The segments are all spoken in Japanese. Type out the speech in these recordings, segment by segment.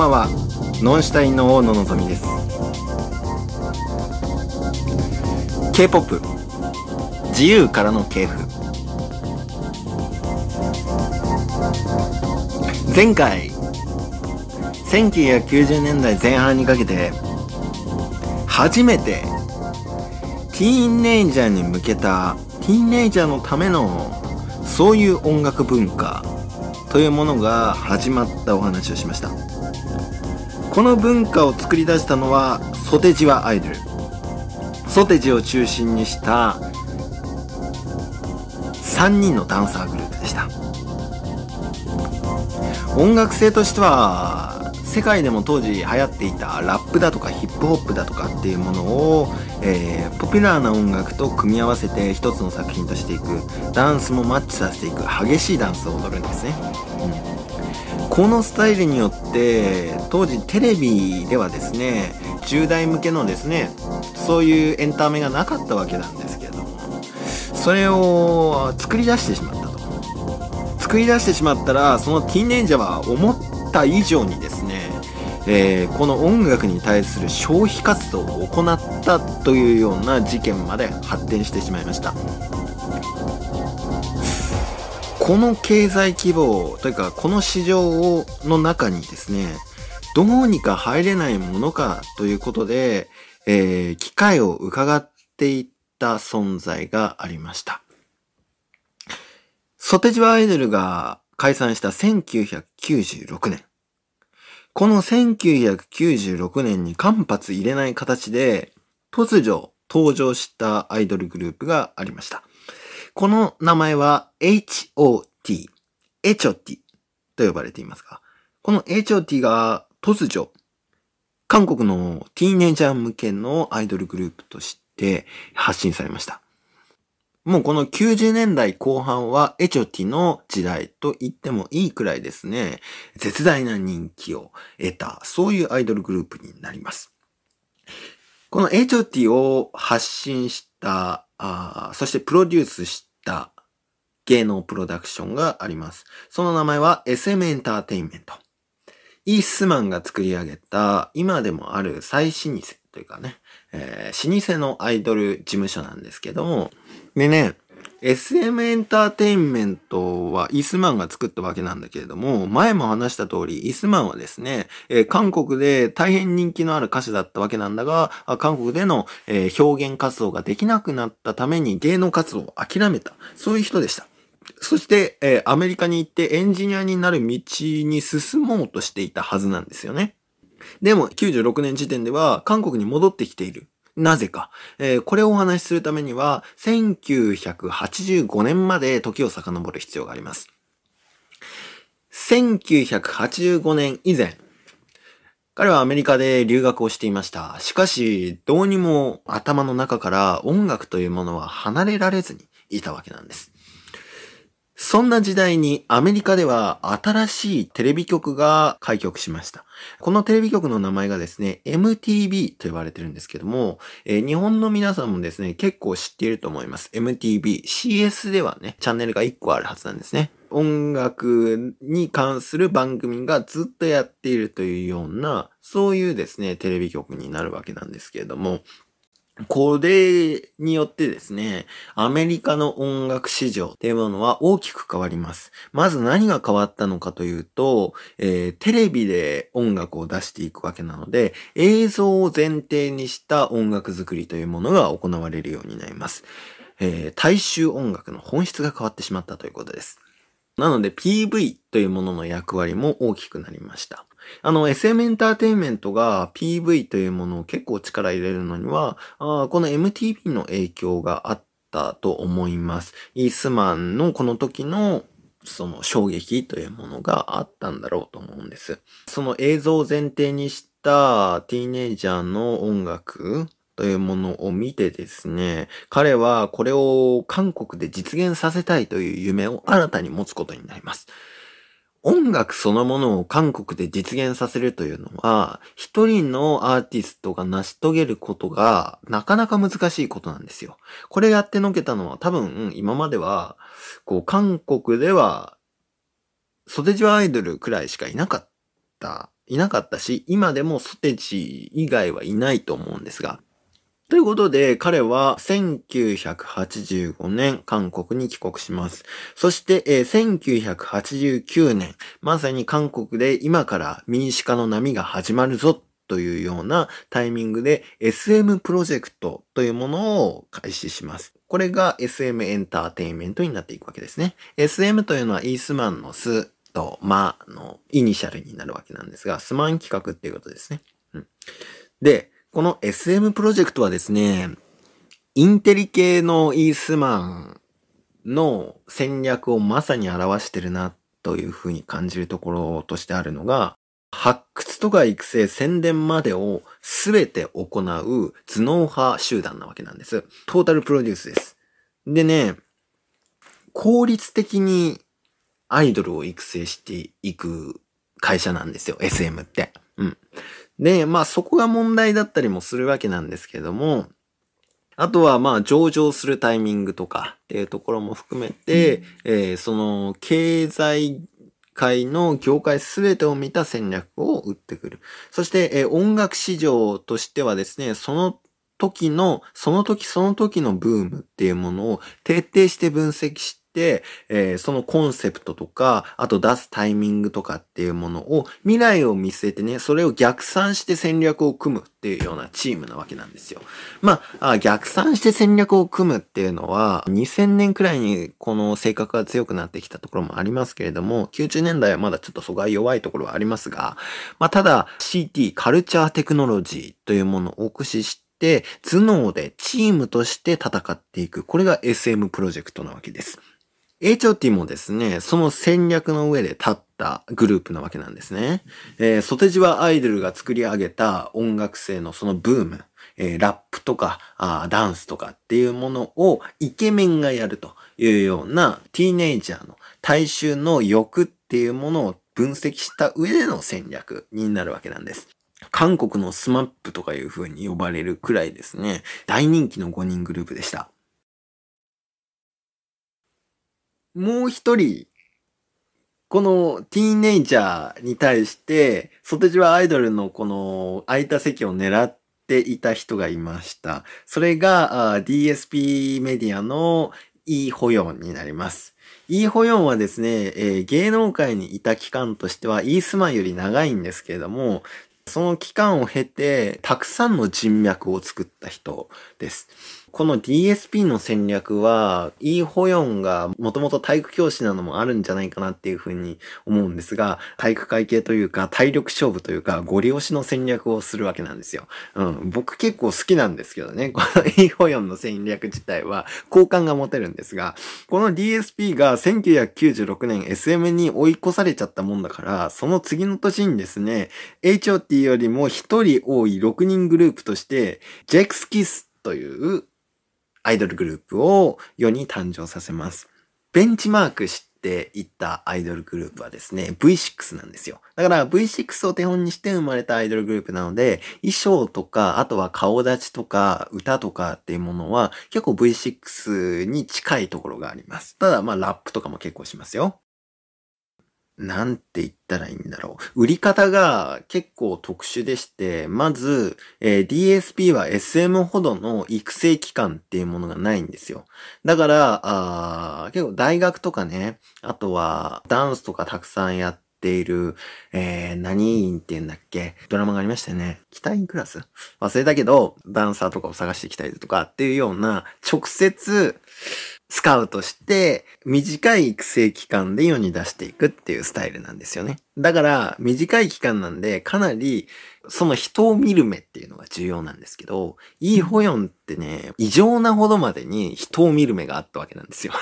ばんはノンシュタインの大野のぞみです。K-POP 自由からの系譜。前回1990年代前半にかけて初めてティーンネイジャーに向けたティーンネイジャーのためのそういう音楽文化というものが始まったお話をしました。この文化を作り出したのはソテジワアイドル。ソテジを中心にした3人のダンサーグループでした。音楽性としては世界でも当時流行っていたラップだとかヒップホップだとかっていうものを、えー、ポピュラーな音楽と組み合わせて一つの作品としていく。ダンスもマッチさせていく。激しいダンスを踊るんですね、うん、このスタイルによって当時テレビではですね10代向けのですねそういうエンタメがなかったわけなんですけれどもそれを作り出してしまったと。作り出してしまったらそのティーンネイジャーは思った以上にですね、えー、この音楽に対する消費活動を行ったというような事件まで発展してしまいました。この経済規模というかこの市場をの中にですねどうにか入れないものかということで、えー、機会を伺っていった存在がありました。ソテジワアイドルが解散した1996年。この1996年に間髪入れない形で突如登場したアイドルグループがありました。この名前は HOT、エチョティと呼ばれていますが、この HOT が突如、韓国のティーネイジャー向けのアイドルグループとして発信されました。もうこの90年代後半はエチョティの時代と言ってもいいくらいですね、絶大な人気を得た、そういうアイドルグループになります。このエチョティを発信した、あそしてプロデュースした芸能プロダクションがあります。その名前は SM エンターテインメント。イースマンが作り上げた今でもある最老舗というかね、えー、老舗のアイドル事務所なんですけども、でね、SM エンターテインメントはイスマンが作ったわけなんだけれども、前も話した通り、イスマンはですね、えー、韓国で大変人気のある歌手だったわけなんだが、韓国での、えー、表現活動ができなくなったために芸能活動を諦めた。そういう人でした。そして、えー、アメリカに行ってエンジニアになる道に進もうとしていたはずなんですよね。でも、96年時点では韓国に戻ってきている。なぜか。えー、これをお話しするためには、1985年まで時を遡る必要があります。1985年以前、彼はアメリカで留学をしていました。しかし、どうにも頭の中から音楽というものは離れられずにいたわけなんです。そんな時代にアメリカでは新しいテレビ局が開局しました。このテレビ局の名前がですね、MTV と呼ばれてるんですけども、えー、日本の皆さんもですね、結構知っていると思います。MTV。CS ではね、チャンネルが1個あるはずなんですね。音楽に関する番組がずっとやっているというような、そういうですね、テレビ局になるわけなんですけれども、これによってですね、アメリカの音楽市場っていうものは大きく変わります。まず何が変わったのかというと、えー、テレビで音楽を出していくわけなので、映像を前提にした音楽作りというものが行われるようになります。えー、大衆音楽の本質が変わってしまったということです。なので PV というものの役割も大きくなりました。あの、SM エンターテインメントが PV というものを結構力入れるのには、あこの MTV の影響があったと思います。イースマンのこの時のその衝撃というものがあったんだろうと思うんです。その映像を前提にしたティーネイジャーの音楽というものを見てですね、彼はこれを韓国で実現させたいという夢を新たに持つことになります。音楽そのものを韓国で実現させるというのは、一人のアーティストが成し遂げることがなかなか難しいことなんですよ。これやってのけたのは多分今までは、こう韓国では、袖地はアイドルくらいしかいなかったいなかったし、今でもソテチ以外はいないと思うんですが、ということで、彼は1985年、韓国に帰国します。そして、えー、1989年、まさに韓国で今から民主化の波が始まるぞというようなタイミングで SM プロジェクトというものを開始します。これが SM エンターテインメントになっていくわけですね。SM というのはイースマンのスとマのイニシャルになるわけなんですが、スマン企画っていうことですね。うん、で、この SM プロジェクトはですね、インテリ系のイースマンの戦略をまさに表してるなというふうに感じるところとしてあるのが、発掘とか育成、宣伝までをすべて行う頭脳派集団なわけなんです。トータルプロデュースです。でね、効率的にアイドルを育成していく会社なんですよ、SM って。うん。で、まあそこが問題だったりもするわけなんですけども、あとはまあ上場するタイミングとかっていうところも含めて、うん、えー、その経済界の業界すべてを見た戦略を打ってくる。そして、えー、音楽市場としてはですね、その時の、その時その時のブームっていうものを徹底して分析して、えー、そのコンセプトとか、あと出すタイミングとかっていうものを未来を見据えてね、それを逆算して戦略を組むっていうようなチームなわけなんですよ。まあ、逆算して戦略を組むっていうのは、2000年くらいにこの性格が強くなってきたところもありますけれども、90年代はまだちょっとそこが弱いところはありますが、まあ、ただ CT、カルチャーテクノロジーというものを駆使して、頭脳でチームとして戦っていく。これが SM プロジェクトなわけです。HOT もですね、その戦略の上で立ったグループなわけなんですね。えー、ソテジワアイドルが作り上げた音楽性のそのブーム、えー、ラップとかあダンスとかっていうものをイケメンがやるというようなティーネイジャーの大衆の欲っていうものを分析した上での戦略になるわけなんです。韓国の SMAP とかいう風に呼ばれるくらいですね、大人気の5人グループでした。もう一人、このティーネイジャーに対して、ソテジはアイドルのこの空いた席を狙っていた人がいました。それが DSP メディアのイーホヨンになります。イーホヨンはですね、えー、芸能界にいた期間としてはイースマンより長いんですけれども、その期間を経て、たくさんの人脈を作った人です。この DSP の戦略は、イーホヨンがもともと体育教師なのもあるんじゃないかなっていうふうに思うんですが、体育会系というか体力勝負というか、ゴリ押しの戦略をするわけなんですよ。うん。僕結構好きなんですけどね、このイーホヨンの戦略自体は好感が持てるんですが、この DSP が1996年 SM に追い越されちゃったもんだから、その次の年にですね、HOT よりも1人多い6人グループとして、ジェクスキスというアイドルグループを世に誕生させます。ベンチマークしていったアイドルグループはですね、V6 なんですよ。だから V6 を手本にして生まれたアイドルグループなので、衣装とか、あとは顔立ちとか、歌とかっていうものは結構 V6 に近いところがあります。ただまあラップとかも結構しますよ。なんて言ったらいいんだろう。売り方が結構特殊でして、まず、えー、DSP は SM ほどの育成期間っていうものがないんですよ。だから、あ結構大学とかね、あとはダンスとかたくさんやっている、えー、何院って言うんだっけ？ドラマがありましたよね。北院クラス？忘れたけど、ダンサーとかを探してきたりとかっていうような、直接、スカウトして、短い育成期間で世に出していくっていうスタイルなんですよね。だから、短い期間なんで、かなり、その人を見る目っていうのが重要なんですけど、いいホヨンってね、異常なほどまでに人を見る目があったわけなんですよ。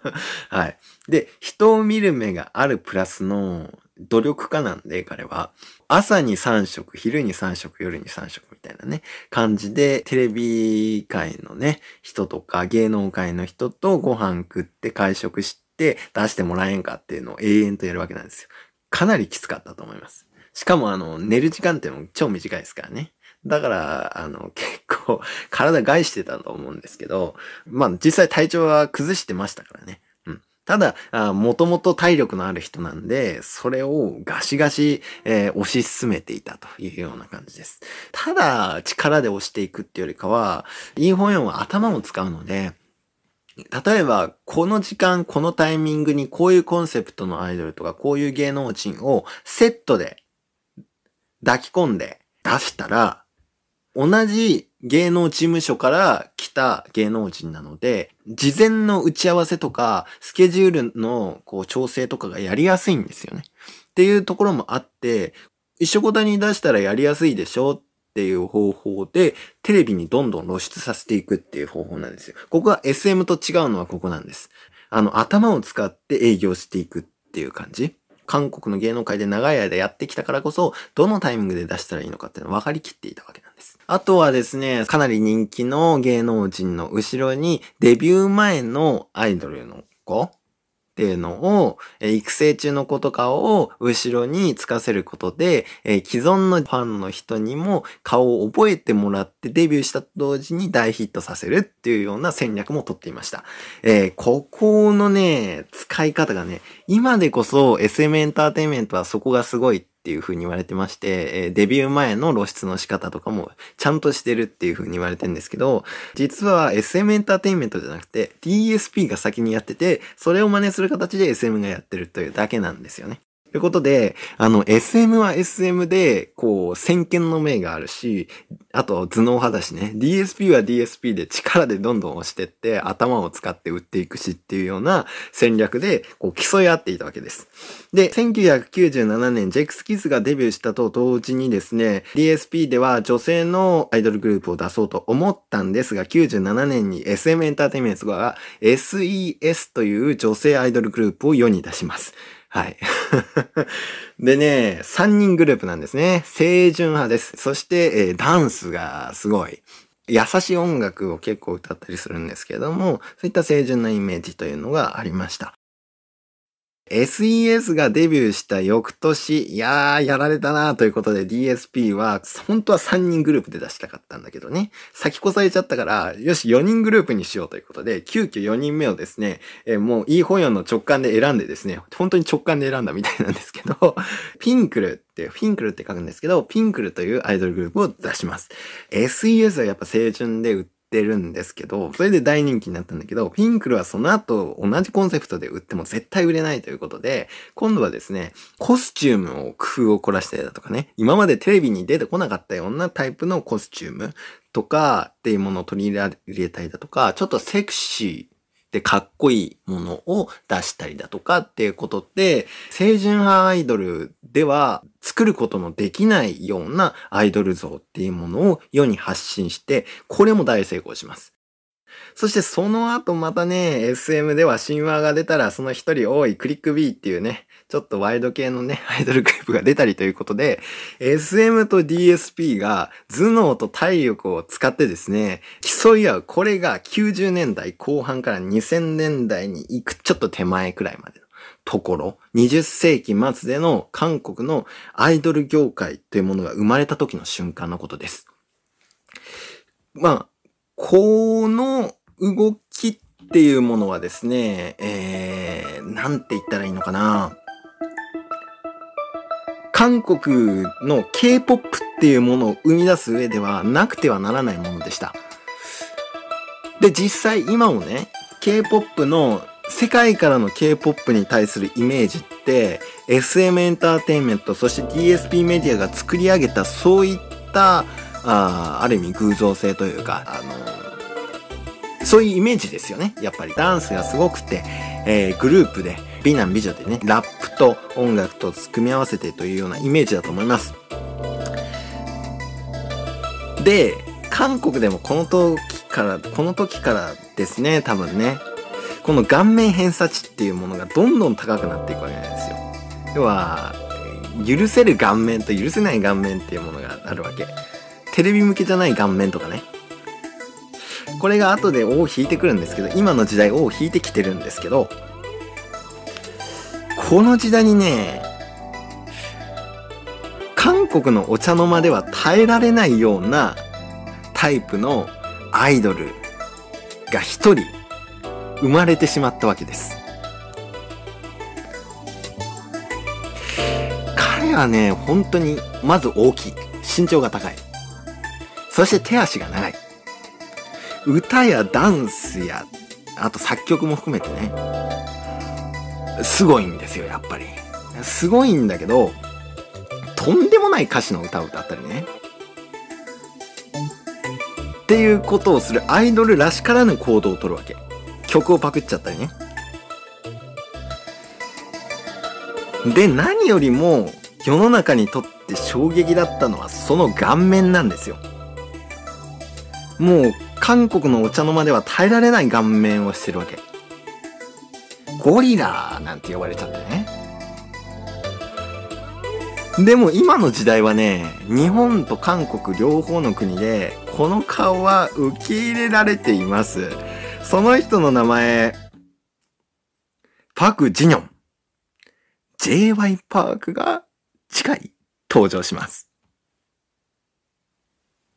はい。で、人を見る目があるプラスの努力家なんで、彼は。朝に3食、昼に3食、夜に3食みたいなね、感じで、テレビ界のね、人とか芸能界の人とご飯食って会食して出してもらえんかっていうのを永遠とやるわけなんですよ。かなりきつかったと思います。しかもあの、寝る時間っても超短いですからね。だから、あの、結構、体害してたと思うんですけど、まあ実際体調は崩してましたからね。ただ、もともと体力のある人なんで、それをガシガシ、えー、推し進めていたというような感じです。ただ、力で押していくっていうよりかは、インフォンは頭を使うので、例えば、この時間、このタイミングにこういうコンセプトのアイドルとか、こういう芸能人をセットで抱き込んで出したら、同じ芸能事務所から来た芸能人なので、事前の打ち合わせとか、スケジュールのこう調整とかがやりやすいんですよね。っていうところもあって、一緒ごたに出したらやりやすいでしょっていう方法で、テレビにどんどん露出させていくっていう方法なんですよ。ここは SM と違うのはここなんです。あの、頭を使って営業していくっていう感じ。韓国の芸能界で長い間やってきたからこそ、どのタイミングで出したらいいのかっていうのを分かりきっていたわけなんです。あとはですね、かなり人気の芸能人の後ろに、デビュー前のアイドルの子っていうのを、え育成中の子とかを後ろにつかせることで、え既存のファンの人にも顔を覚えてもらってデビューしたと同時に大ヒットさせるっていうような戦略もとっていました。えー、ここのね、使い方がね、今でこそ SM エンターテインメントはそこがすごいってていう風に言われてまして、えデビュー前の露出の仕方とかもちゃんとしてるっていう風に言われてるんですけど、実は SM エンターテインメントじゃなくて DSP が先にやってて、それを真似する形で SM がやってるというだけなんですよね。ということで、あの、SM は SM で、こう、先見の明があるし、あと頭脳派だしね、DSP は DSP で力でどんどん押してって、頭を使って打っていくしっていうような戦略で、こう、競い合っていたわけです。で、1997年、ジェックスキスがデビューしたと同時にですね、DSP では女性のアイドルグループを出そうと思ったんですが、97年に SM エンターテイメントが SES という女性アイドルグループを世に出します。はい。でね、3人グループなんですね。清純派です。そして、えー、ダンスがすごい。優しい音楽を結構歌ったりするんですけども、そういった清純なイメージというのがありました。SES がデビューした翌年、いやー、やられたなーということで DSP は、本当は3人グループで出したかったんだけどね、先越されちゃったから、よし、4人グループにしようということで、急遽4人目をですね、えー、もういい本屋の直感で選んでですね、本当に直感で選んだみたいなんですけど、ピンクルって、ピンクルって書くんですけど、ピンクルというアイドルグループを出します。SES はやっぱ青春で売ってるんですけど、それで大人気になったんだけど、ピンクルはその後同じコンセプトで売っても絶対売れないということで、今度はですね、コスチュームを工夫を凝らしたりだとかね、今までテレビに出てこなかったようなタイプのコスチュームとかっていうものを取り入れたりだとか、ちょっとセクシー、でかっこいいものを出したりだとかっていうことって、清純派アイドルでは作ることのできないようなアイドル像っていうものを世に発信して、これも大成功します。そしてその後またね、SM では神話が出たらその一人多いクリック B っていうね、ちょっとワイド系のね、アイドルグループが出たりということで、SM と DSP が頭脳と体力を使ってですね、競い合う。これが90年代後半から2000年代に行くちょっと手前くらいまでところ、20世紀末での韓国のアイドル業界というものが生まれた時の瞬間のことです。まあ、この動きっていうものはですね、えー、なんて言ったらいいのかな。韓国の K-POP っていうものを生み出す上ではなくてはならないものでした。で、実際今もね、K-POP の世界からの K-POP に対するイメージって SM エンターテインメント、そして DSP メディアが作り上げたそういったあある意味偶像性というか、あのそういうイメージですよね。やっぱりダンスがすごくて、えー、グループで美男美女でね、ラップと音楽と組み合わせてというようなイメージだと思います。で、韓国でもこの時から、この時からですね、多分ね、この顔面偏差値っていうものがどんどん高くなっていくわけなんですよ。要は、許せる顔面と許せない顔面っていうものがあるわけ。テレビ向けじゃない顔面とかね。これが後で尾を引いてくるんですけど、今の時代尾を引いてきてるんですけど、この時代にね、韓国のお茶の間では耐えられないようなタイプのアイドルが一人生まれてしまったわけです。彼はね、本当に、まず大きい。身長が高い。そして手足が長い。歌やダンスや、あと作曲も含めてね、すごいんですよ、やっぱり。すごいんだけど、とんでもない歌詞の歌を歌ったりね。っていうことをするアイドルらしからぬ行動をとるわけ。曲をパクっちゃったりね。で、何よりも世の中にとって衝撃だったのはその顔面なんですよ。もう韓国のお茶の間では耐えられない顔面をしてるわけ。ゴリラなんて呼ばれちゃってね。でも今の時代はね、日本と韓国両方の国で、この顔は受け入れられています。その人の名前、パク・ジニョン。J.Y. パークが近い登場します。